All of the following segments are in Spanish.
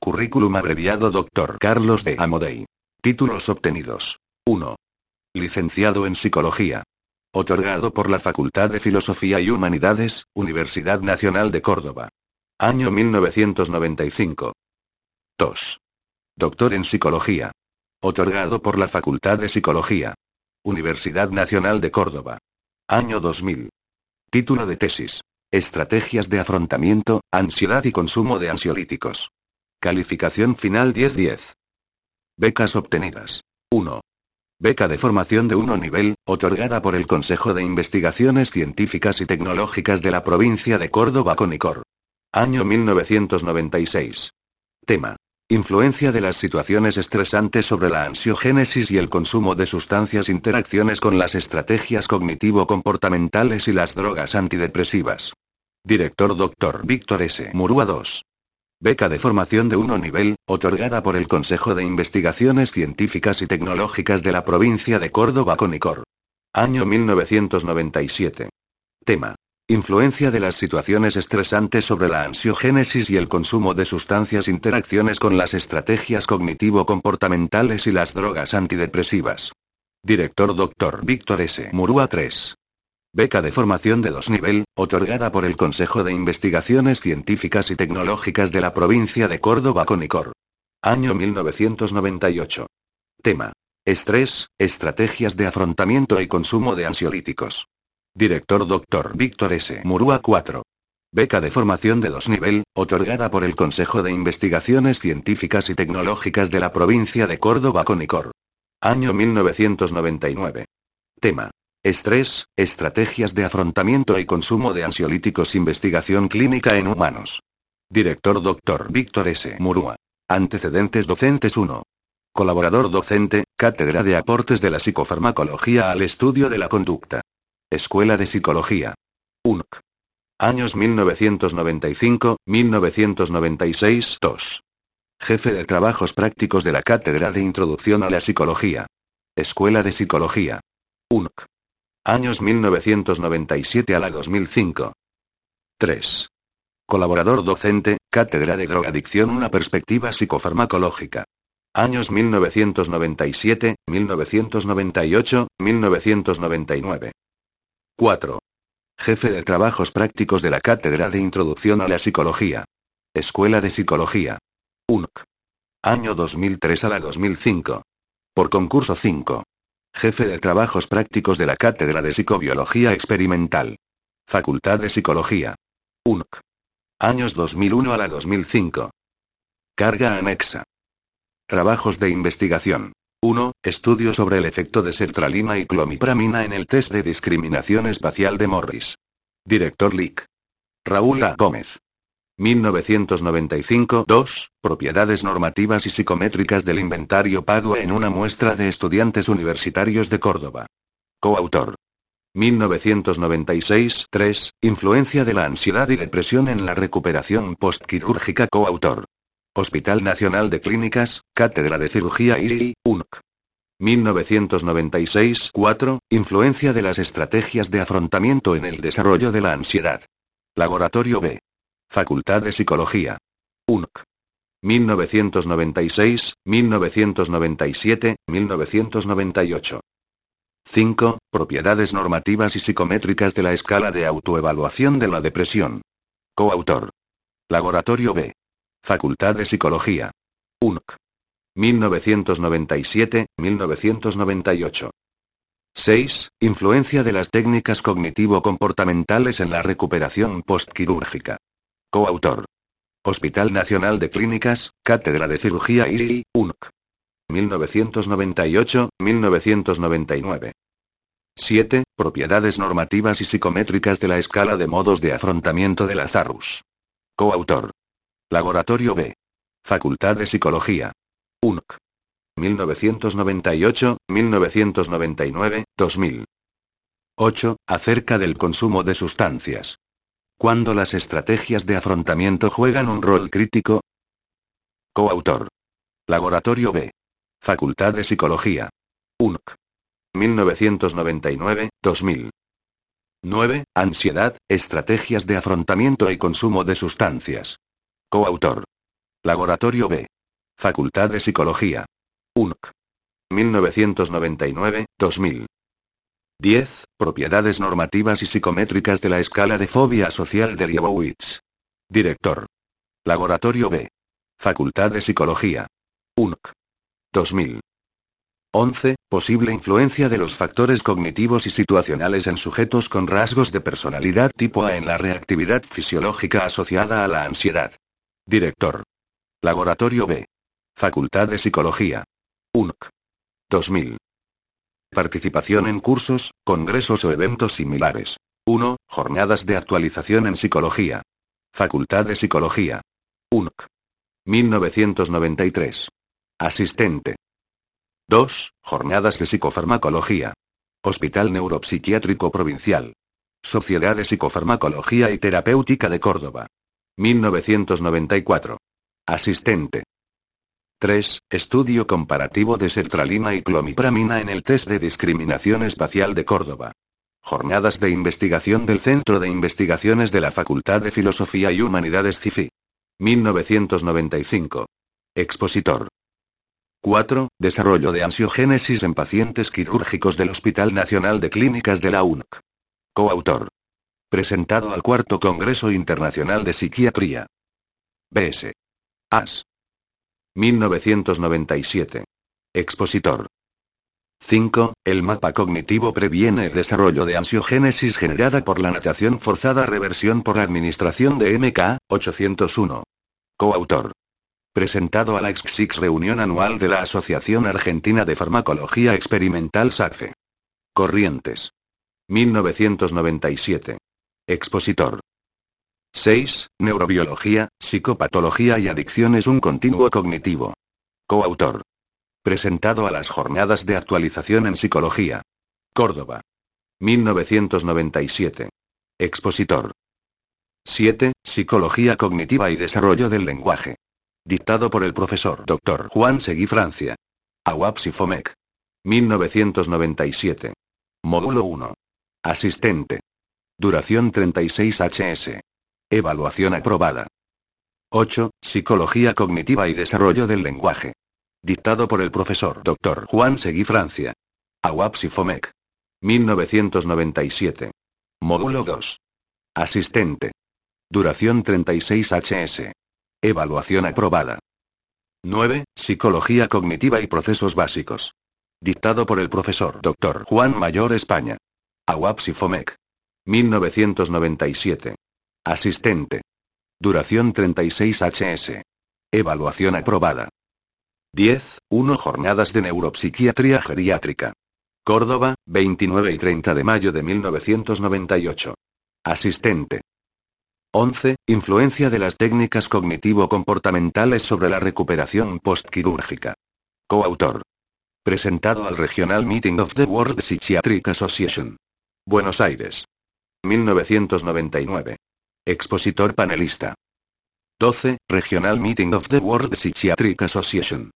Currículum abreviado Dr. Carlos de Amodei. Títulos obtenidos. 1. Licenciado en Psicología. Otorgado por la Facultad de Filosofía y Humanidades, Universidad Nacional de Córdoba. Año 1995. 2. Doctor en Psicología. Otorgado por la Facultad de Psicología. Universidad Nacional de Córdoba. Año 2000. Título de tesis. Estrategias de afrontamiento, ansiedad y consumo de ansiolíticos. Calificación final 10-10. Becas obtenidas. 1. Beca de formación de 1 nivel, otorgada por el Consejo de Investigaciones Científicas y Tecnológicas de la provincia de Córdoba Conicor. Año 1996. Tema. Influencia de las situaciones estresantes sobre la ansiogénesis y el consumo de sustancias interacciones con las estrategias cognitivo-comportamentales y las drogas antidepresivas. Director Dr. Víctor S. Murúa 2. Beca de formación de 1 nivel, otorgada por el Consejo de Investigaciones Científicas y Tecnológicas de la provincia de Córdoba Conicor. Año 1997. Tema. Influencia de las situaciones estresantes sobre la ansiogénesis y el consumo de sustancias interacciones con las estrategias cognitivo-comportamentales y las drogas antidepresivas. Director Dr. Víctor S. Murúa 3. Beca de formación de dos nivel, otorgada por el Consejo de Investigaciones Científicas y Tecnológicas de la provincia de Córdoba Conicor. Año 1998. Tema. Estrés, estrategias de afrontamiento y consumo de ansiolíticos. Director Dr. Víctor S. Murúa 4. Beca de formación de dos nivel, otorgada por el Consejo de Investigaciones Científicas y Tecnológicas de la provincia de Córdoba Conicor. Año 1999. Tema. Estrés, estrategias de afrontamiento y consumo de ansiolíticos Investigación clínica en humanos. Director Dr. Víctor S. Murúa. Antecedentes docentes 1. Colaborador docente, Cátedra de Aportes de la Psicofarmacología al Estudio de la Conducta. Escuela de Psicología. UNC. Años 1995-1996 2. Jefe de Trabajos Prácticos de la Cátedra de Introducción a la Psicología. Escuela de Psicología. UNC. Años 1997 a la 2005. 3. Colaborador docente, Cátedra de Drogadicción Una Perspectiva Psicofarmacológica. Años 1997, 1998, 1999. 4. Jefe de Trabajos Prácticos de la Cátedra de Introducción a la Psicología. Escuela de Psicología. UNC. Año 2003 a la 2005. Por concurso 5. Jefe de Trabajos Prácticos de la Cátedra de Psicobiología Experimental. Facultad de Psicología. UNC. Años 2001 a la 2005. Carga anexa. Trabajos de investigación. 1. Estudio sobre el efecto de sertralina y clomipramina en el test de discriminación espacial de Morris. Director LIC. Raúl A. Gómez. 1995 2. Propiedades normativas y psicométricas del inventario pago en una muestra de estudiantes universitarios de Córdoba. Coautor. 1996 3. Influencia de la ansiedad y depresión en la recuperación postquirúrgica. Coautor. Hospital Nacional de Clínicas, Cátedra de Cirugía IRI, UNC. 1996 4. Influencia de las estrategias de afrontamiento en el desarrollo de la ansiedad. Laboratorio B. Facultad de Psicología. UNC. 1996, 1997, 1998. 5. Propiedades normativas y psicométricas de la escala de autoevaluación de la depresión. Coautor. Laboratorio B. Facultad de Psicología. UNC. 1997, 1998. 6. Influencia de las técnicas cognitivo-comportamentales en la recuperación postquirúrgica. Coautor. Hospital Nacional de Clínicas, Cátedra de Cirugía IRI, UNC. 1998-1999. 7. Propiedades normativas y psicométricas de la escala de modos de afrontamiento de Lazarus. Coautor. Laboratorio B. Facultad de Psicología. UNC. 1998, 1999, 2000. 8. Acerca del consumo de sustancias. Cuando las estrategias de afrontamiento juegan un rol crítico. Coautor. Laboratorio B. Facultad de Psicología. UNC. 1999, 2000. 9. Ansiedad, estrategias de afrontamiento y consumo de sustancias. Coautor. Laboratorio B. Facultad de Psicología. UNC. 1999, 2000. 10. Propiedades normativas y psicométricas de la escala de fobia social de Liebowitz. Director. Laboratorio B. Facultad de Psicología. UNC. 2000. 11. Posible influencia de los factores cognitivos y situacionales en sujetos con rasgos de personalidad tipo A en la reactividad fisiológica asociada a la ansiedad. Director. Laboratorio B. Facultad de Psicología. UNC. 2000. Participación en cursos, congresos o eventos similares. 1. Jornadas de actualización en psicología. Facultad de Psicología. UNC. 1993. Asistente. 2. Jornadas de psicofarmacología. Hospital Neuropsiquiátrico Provincial. Sociedad de Psicofarmacología y Terapéutica de Córdoba. 1994. Asistente. 3. Estudio comparativo de sertralina y clomipramina en el test de discriminación espacial de Córdoba. Jornadas de investigación del Centro de Investigaciones de la Facultad de Filosofía y Humanidades CIFI. 1995. Expositor. 4. Desarrollo de ansiogénesis en pacientes quirúrgicos del Hospital Nacional de Clínicas de la UNC. Coautor. Presentado al Cuarto Congreso Internacional de Psiquiatría. BS. AS. 1997. Expositor. 5. El mapa cognitivo previene el desarrollo de ansiogénesis generada por la natación forzada reversión por administración de MK, 801. Coautor. Presentado a la XXIX reunión anual de la Asociación Argentina de Farmacología Experimental SACFE. Corrientes. 1997. Expositor. 6. Neurobiología, psicopatología y adicciones un continuo cognitivo. Coautor. Presentado a las jornadas de actualización en psicología. Córdoba. 1997. Expositor. 7. Psicología cognitiva y desarrollo del lenguaje. Dictado por el profesor Dr. Juan Seguí Francia. AWAPS y FOMEC. 1997. Módulo 1. Asistente. Duración 36 HS. Evaluación aprobada. 8. Psicología cognitiva y desarrollo del lenguaje. Dictado por el profesor Dr. Juan Seguí Francia. AWAPS y FOMEC. 1997. Módulo 2. Asistente. Duración 36 HS. Evaluación aprobada. 9. Psicología cognitiva y procesos básicos. Dictado por el profesor Dr. Juan Mayor España. AWAPS y FOMEC. 1997. Asistente. Duración 36 HS. Evaluación aprobada. 10. 1 Jornadas de Neuropsiquiatría Geriátrica. Córdoba, 29 y 30 de mayo de 1998. Asistente. 11. Influencia de las técnicas cognitivo-comportamentales sobre la recuperación postquirúrgica. Coautor. Presentado al Regional Meeting of the World Psychiatric Association. Buenos Aires. 1999. Expositor panelista. 12. Regional Meeting of the World Psychiatric Association.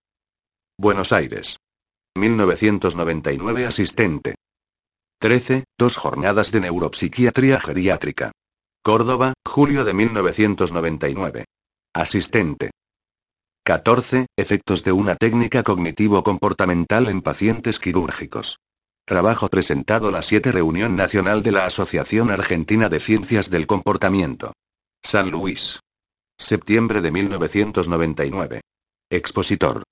Buenos Aires. 1999 Asistente. 13. Dos jornadas de neuropsiquiatría geriátrica. Córdoba, julio de 1999. Asistente. 14. Efectos de una técnica cognitivo-comportamental en pacientes quirúrgicos. Trabajo presentado la 7 Reunión Nacional de la Asociación Argentina de Ciencias del Comportamiento. San Luis. Septiembre de 1999. Expositor.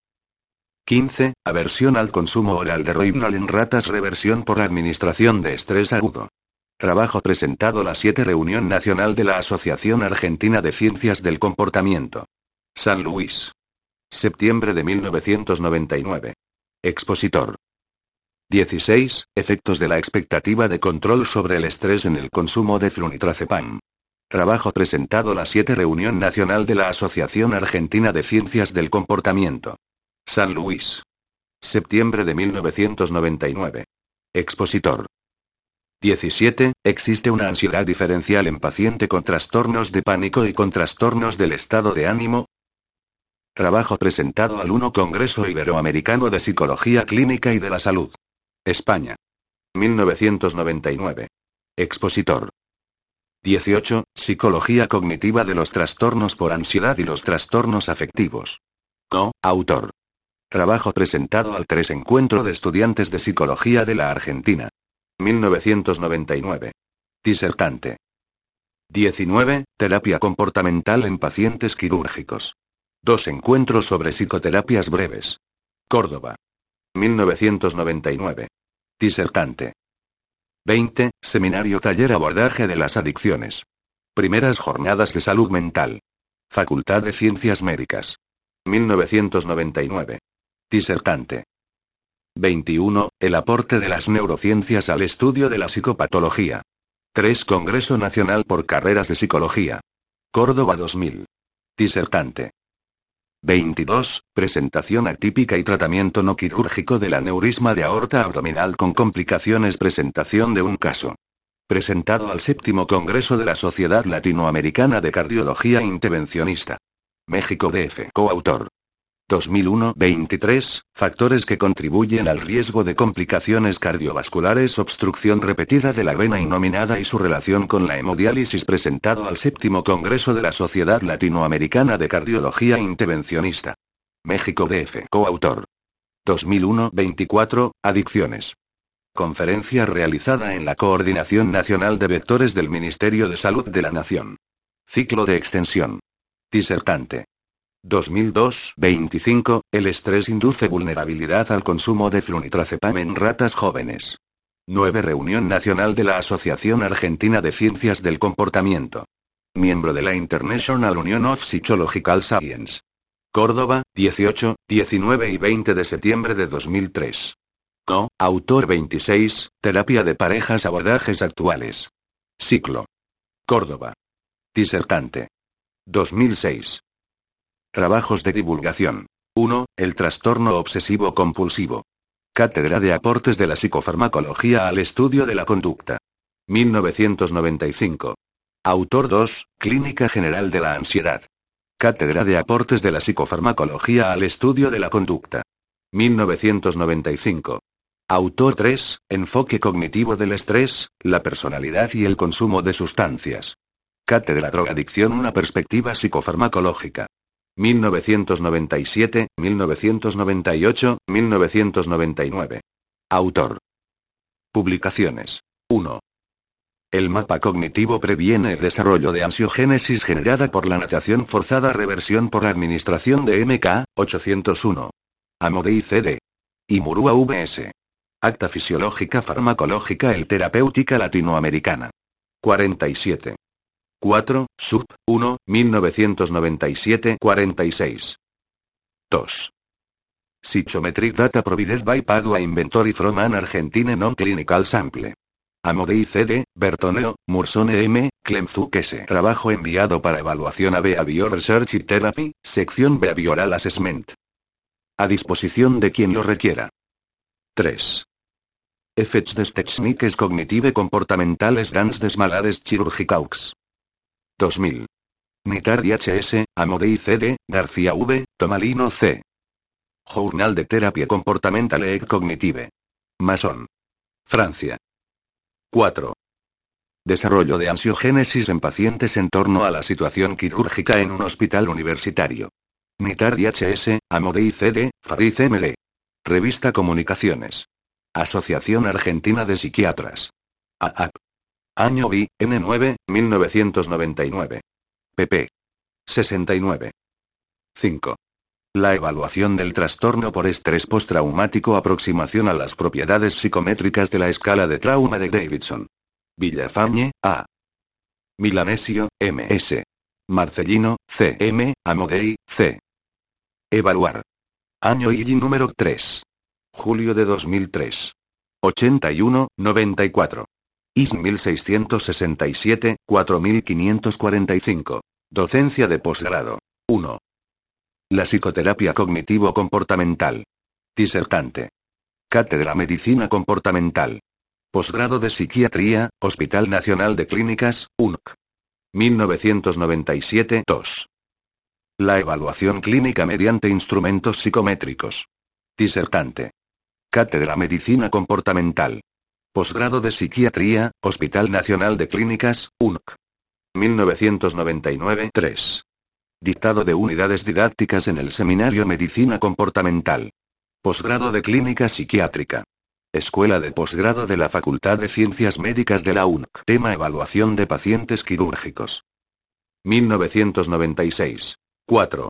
15. Aversión al consumo oral de Rohypnol en ratas reversión por administración de estrés agudo. Trabajo presentado la 7 Reunión Nacional de la Asociación Argentina de Ciencias del Comportamiento. San Luis. Septiembre de 1999. Expositor. 16. Efectos de la expectativa de control sobre el estrés en el consumo de flunitrazepam. Trabajo presentado la 7 Reunión Nacional de la Asociación Argentina de Ciencias del Comportamiento. San Luis. Septiembre de 1999. Expositor. 17. Existe una ansiedad diferencial en paciente con trastornos de pánico y con trastornos del estado de ánimo. Trabajo presentado al 1 Congreso Iberoamericano de Psicología Clínica y de la Salud. España. 1999. Expositor. 18. Psicología cognitiva de los trastornos por ansiedad y los trastornos afectivos. Co. Autor. Trabajo presentado al 3 Encuentro de Estudiantes de Psicología de la Argentina. 1999. Disertante. 19. Terapia comportamental en pacientes quirúrgicos. Dos encuentros sobre psicoterapias breves. Córdoba. 1999. Disertante. 20. Seminario Taller Abordaje de las Adicciones. Primeras Jornadas de Salud Mental. Facultad de Ciencias Médicas. 1999. Disertante. 21. El aporte de las neurociencias al estudio de la psicopatología. 3. Congreso Nacional por Carreras de Psicología. Córdoba 2000. Disertante. 22. Presentación atípica y tratamiento no quirúrgico del aneurisma de aorta abdominal con complicaciones. Presentación de un caso. Presentado al séptimo Congreso de la Sociedad Latinoamericana de Cardiología Intervencionista. México DF. Coautor. 2001-23, factores que contribuyen al riesgo de complicaciones cardiovasculares, obstrucción repetida de la vena inominada y su relación con la hemodiálisis presentado al séptimo Congreso de la Sociedad Latinoamericana de Cardiología Intervencionista. México DF. Coautor. 2001-24, Adicciones. Conferencia realizada en la Coordinación Nacional de Vectores del Ministerio de Salud de la Nación. Ciclo de extensión. Disertante. 2002-25, el estrés induce vulnerabilidad al consumo de flunitrazepam en ratas jóvenes. 9. Reunión Nacional de la Asociación Argentina de Ciencias del Comportamiento. Miembro de la International Union of Psychological Science. Córdoba, 18, 19 y 20 de septiembre de 2003. Co. Autor 26, Terapia de parejas abordajes actuales. Ciclo. Córdoba. Disertante. 2006. Trabajos de divulgación. 1. El trastorno obsesivo compulsivo. Cátedra de aportes de la psicofarmacología al estudio de la conducta. 1995. Autor 2. Clínica General de la Ansiedad. Cátedra de aportes de la psicofarmacología al estudio de la conducta. 1995. Autor 3. Enfoque cognitivo del estrés, la personalidad y el consumo de sustancias. Cátedra Drogadicción Una perspectiva psicofarmacológica. 1997, 1998, 1999. Autor. Publicaciones. 1. El mapa cognitivo previene el desarrollo de ansiogénesis generada por la natación forzada reversión por administración de MK, 801. Amorei CD. Y Murúa VS. Acta fisiológica farmacológica el terapéutica latinoamericana. 47. 4, sub 1, 1997-46. 2. Psychometric data provided by Padua Inventory from an Argentine non-clinical sample. Amorei CD, Bertoneo, Mursone M, Clemzuk S. Trabajo enviado para evaluación a Behavior Research y Therapy, sección Behavioral Assessment. A disposición de quien lo requiera. 3. Effects des techniques cognitive comportamentales dans des malades chirurgicaux. 2000. Nitardi HS, Amorei CD, García V, Tomalino C. Journal de Terapia Comportamental et Cognitive. Mason. Francia. 4. Desarrollo de ansiogénesis en pacientes en torno a la situación quirúrgica en un hospital universitario. Nitardi HS, Amorei CD, Fariz ML. Revista Comunicaciones. Asociación Argentina de Psiquiatras. AAP. Año B, N9, 1999. pp. 69. 5. La evaluación del trastorno por estrés postraumático aproximación a las propiedades psicométricas de la escala de trauma de Davidson. Villafañe, A. Milanesio, M.S. Marcellino, C.M., Amodei, C. Evaluar. Año y número 3. Julio de 2003. 81, 94. IS 1667, 4545. Docencia de posgrado. 1. La psicoterapia cognitivo-comportamental. Disertante. Cátedra Medicina Comportamental. Posgrado de Psiquiatría, Hospital Nacional de Clínicas, UNC. 1997 2. La evaluación clínica mediante instrumentos psicométricos. Disertante. Cátedra Medicina Comportamental. Posgrado de Psiquiatría, Hospital Nacional de Clínicas, UNC. 1999 3. Dictado de unidades didácticas en el Seminario Medicina Comportamental. Posgrado de Clínica Psiquiátrica. Escuela de Posgrado de la Facultad de Ciencias Médicas de la UNC. Tema Evaluación de pacientes quirúrgicos. 1996. 4.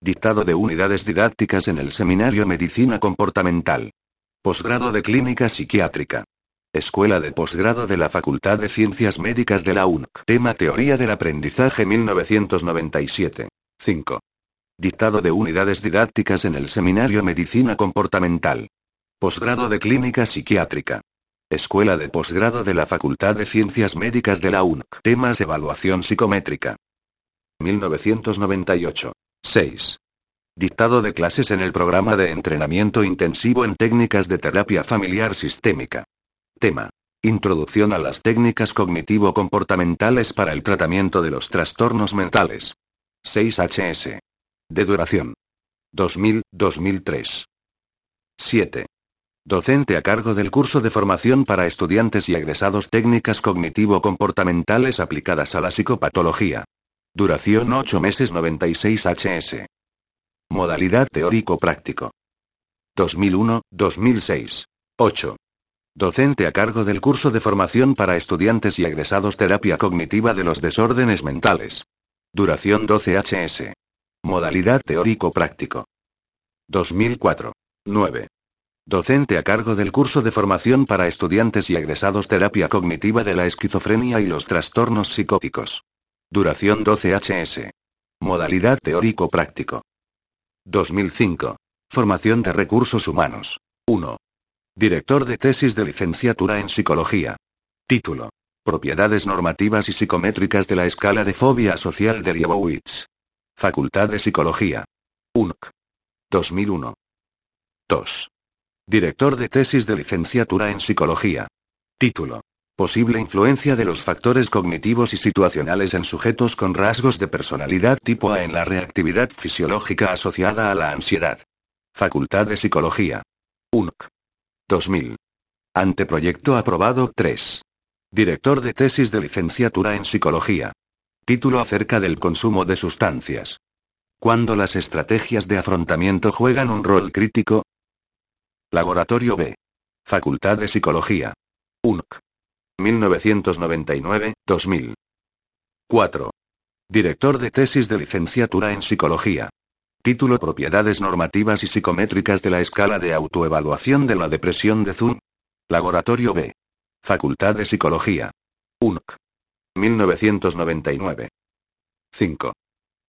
Dictado de unidades didácticas en el Seminario Medicina Comportamental. Posgrado de Clínica Psiquiátrica. Escuela de Posgrado de la Facultad de Ciencias Médicas de la UNC. Tema Teoría del Aprendizaje 1997. 5. Dictado de unidades didácticas en el Seminario Medicina Comportamental. Posgrado de Clínica Psiquiátrica. Escuela de Posgrado de la Facultad de Ciencias Médicas de la UNC. Temas Evaluación Psicométrica. 1998. 6. Dictado de clases en el programa de entrenamiento intensivo en técnicas de terapia familiar sistémica. Tema. Introducción a las técnicas cognitivo-comportamentales para el tratamiento de los trastornos mentales. 6 HS. De duración. 2000-2003. 7. Docente a cargo del curso de formación para estudiantes y egresados técnicas cognitivo-comportamentales aplicadas a la psicopatología. Duración 8 meses 96 HS. Modalidad teórico-práctico. 2001-2006. 8. Docente a cargo del curso de formación para estudiantes y egresados terapia cognitiva de los desórdenes mentales. Duración 12 HS. Modalidad teórico-práctico. 2004. 9. Docente a cargo del curso de formación para estudiantes y egresados terapia cognitiva de la esquizofrenia y los trastornos psicóticos. Duración 12 HS. Modalidad teórico-práctico. 2005. Formación de recursos humanos. 1. Director de tesis de licenciatura en psicología. Título. Propiedades normativas y psicométricas de la escala de fobia social de Liebowitz. Facultad de Psicología. UNC. 2001. 2. Director de tesis de licenciatura en psicología. Título. Posible influencia de los factores cognitivos y situacionales en sujetos con rasgos de personalidad tipo A en la reactividad fisiológica asociada a la ansiedad. Facultad de Psicología. UNC. 2000. Anteproyecto aprobado 3. Director de tesis de licenciatura en psicología. Título acerca del consumo de sustancias. Cuando las estrategias de afrontamiento juegan un rol crítico. Laboratorio B. Facultad de Psicología. UNC. 1999-2000. 4. Director de tesis de licenciatura en psicología. Título Propiedades normativas y psicométricas de la escala de autoevaluación de la depresión de Zun. Laboratorio B. Facultad de Psicología. UNC. 1999. 5.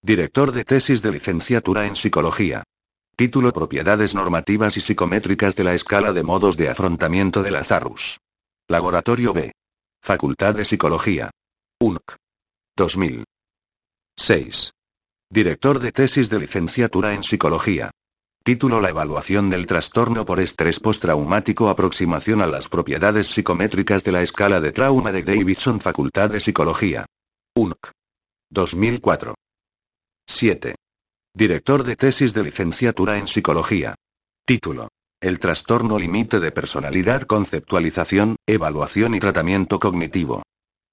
Director de tesis de licenciatura en psicología. Título Propiedades normativas y psicométricas de la escala de modos de afrontamiento de Lazarus. Laboratorio B. Facultad de Psicología. UNC. 2000. 6. Director de tesis de licenciatura en psicología. Título La evaluación del trastorno por estrés postraumático Aproximación a las propiedades psicométricas de la escala de trauma de Davidson Facultad de Psicología. UNC. 2004. 7. Director de tesis de licenciatura en psicología. Título. El trastorno límite de personalidad conceptualización, evaluación y tratamiento cognitivo.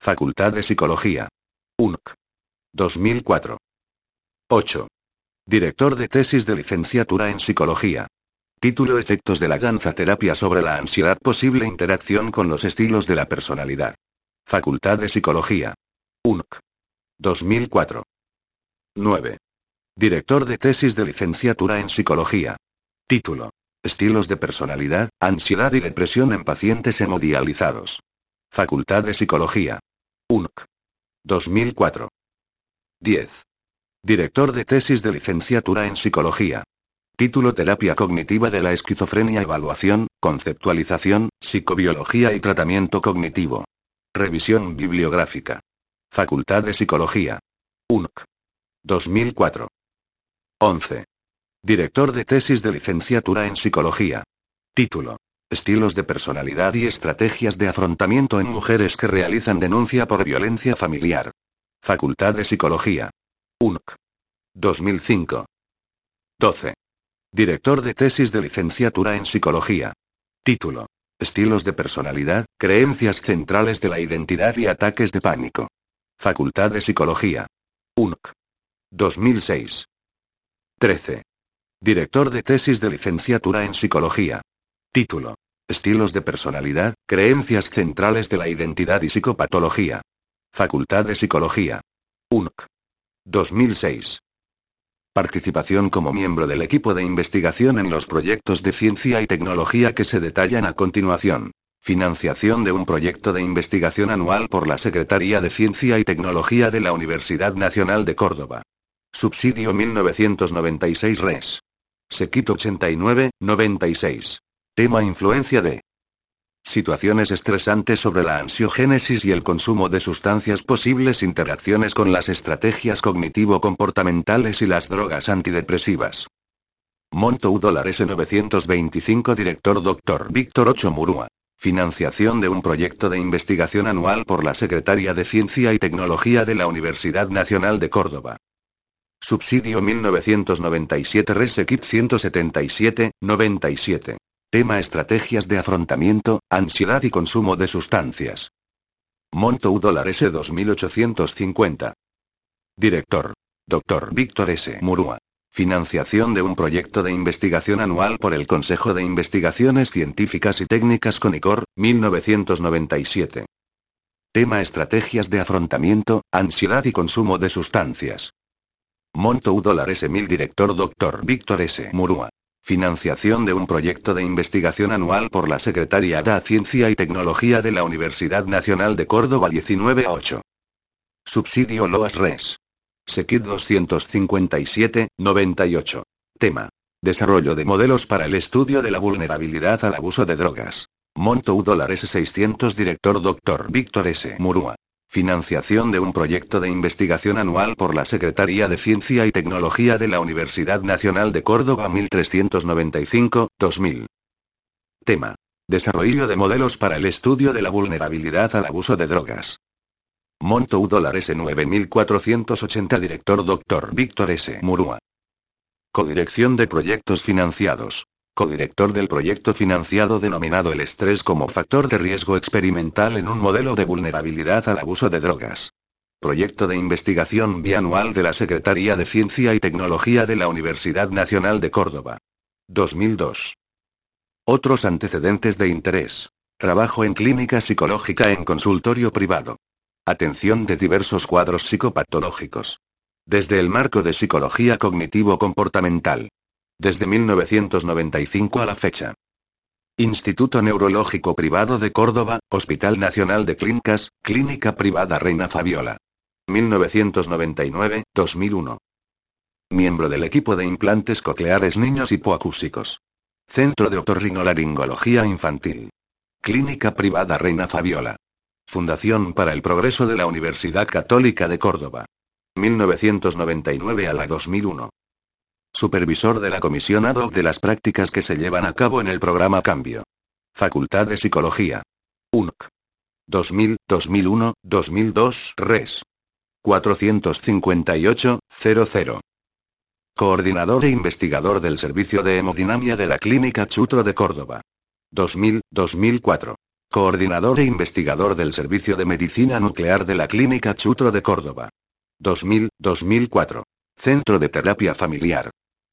Facultad de Psicología. UNC. 2004. 8. Director de tesis de licenciatura en psicología. Título Efectos de la danza-terapia sobre la ansiedad posible interacción con los estilos de la personalidad. Facultad de Psicología. UNC. 2004. 9. Director de tesis de licenciatura en psicología. Título. Estilos de personalidad, ansiedad y depresión en pacientes hemodializados. Facultad de Psicología. UNC. 2004. 10. Director de tesis de licenciatura en psicología. Título Terapia cognitiva de la esquizofrenia Evaluación, conceptualización, psicobiología y tratamiento cognitivo. Revisión bibliográfica. Facultad de Psicología. UNC. 2004. 11. Director de tesis de licenciatura en Psicología. Título. Estilos de personalidad y estrategias de afrontamiento en mujeres que realizan denuncia por violencia familiar. Facultad de Psicología. UNC. 2005. 12. Director de tesis de licenciatura en Psicología. Título. Estilos de personalidad, creencias centrales de la identidad y ataques de pánico. Facultad de Psicología. UNC. 2006. 13. Director de tesis de licenciatura en Psicología. Título. Estilos de personalidad, creencias centrales de la identidad y psicopatología. Facultad de Psicología. UNC. 2006. Participación como miembro del equipo de investigación en los proyectos de ciencia y tecnología que se detallan a continuación. Financiación de un proyecto de investigación anual por la Secretaría de Ciencia y Tecnología de la Universidad Nacional de Córdoba. Subsidio 1996 Res. Sequit 89, 96. Tema Influencia de Situaciones estresantes sobre la ansiogénesis y el consumo de sustancias posibles interacciones con las estrategias cognitivo-comportamentales y las drogas antidepresivas. Monto U dólar S925 Director Dr. Víctor Ocho Murúa. Financiación de un proyecto de investigación anual por la Secretaría de Ciencia y Tecnología de la Universidad Nacional de Córdoba. Subsidio 1997 Res Equip 177, 97. Tema Estrategias de afrontamiento, ansiedad y consumo de sustancias. Monto U S 2850. Director. Dr. Víctor S. Murúa. Financiación de un proyecto de investigación anual por el Consejo de Investigaciones Científicas y Técnicas CONICOR, 1997. Tema Estrategias de afrontamiento, ansiedad y consumo de sustancias. Monto U dólar S. Mil Director Dr. Víctor S. Murúa. Financiación de un proyecto de investigación anual por la Secretaría de Ciencia y Tecnología de la Universidad Nacional de Córdoba 19 a 8. Subsidio Loas Res. Sequit 257, 98. Tema. Desarrollo de modelos para el estudio de la vulnerabilidad al abuso de drogas. Monto U dólares 600 Director Dr. Víctor S. Murúa. Financiación de un proyecto de investigación anual por la Secretaría de Ciencia y Tecnología de la Universidad Nacional de Córdoba 1395-2000. Tema. Desarrollo de modelos para el estudio de la vulnerabilidad al abuso de drogas. Monto U dólares 9480 Director Dr. Víctor S. Murúa. Codirección de proyectos financiados. Codirector del proyecto financiado denominado el estrés como factor de riesgo experimental en un modelo de vulnerabilidad al abuso de drogas. Proyecto de investigación bianual de la Secretaría de Ciencia y Tecnología de la Universidad Nacional de Córdoba. 2002. Otros antecedentes de interés. Trabajo en clínica psicológica en consultorio privado. Atención de diversos cuadros psicopatológicos. Desde el marco de psicología cognitivo-comportamental. Desde 1995 a la fecha. Instituto Neurológico Privado de Córdoba, Hospital Nacional de Clínicas, Clínica Privada Reina Fabiola. 1999-2001. Miembro del equipo de implantes cocleares niños hipoacúsicos. Centro de Otorrinolaringología Infantil. Clínica Privada Reina Fabiola. Fundación para el Progreso de la Universidad Católica de Córdoba. 1999 a la 2001. Supervisor de la Comisión ad de las prácticas que se llevan a cabo en el programa Cambio. Facultad de Psicología. UNC. 2000, 2001, 2002, Res. 458, 00. Coordinador e investigador del Servicio de Hemodinamia de la Clínica Chutro de Córdoba. 2000, 2004. Coordinador e investigador del Servicio de Medicina Nuclear de la Clínica Chutro de Córdoba. 2000, 2004. Centro de Terapia Familiar.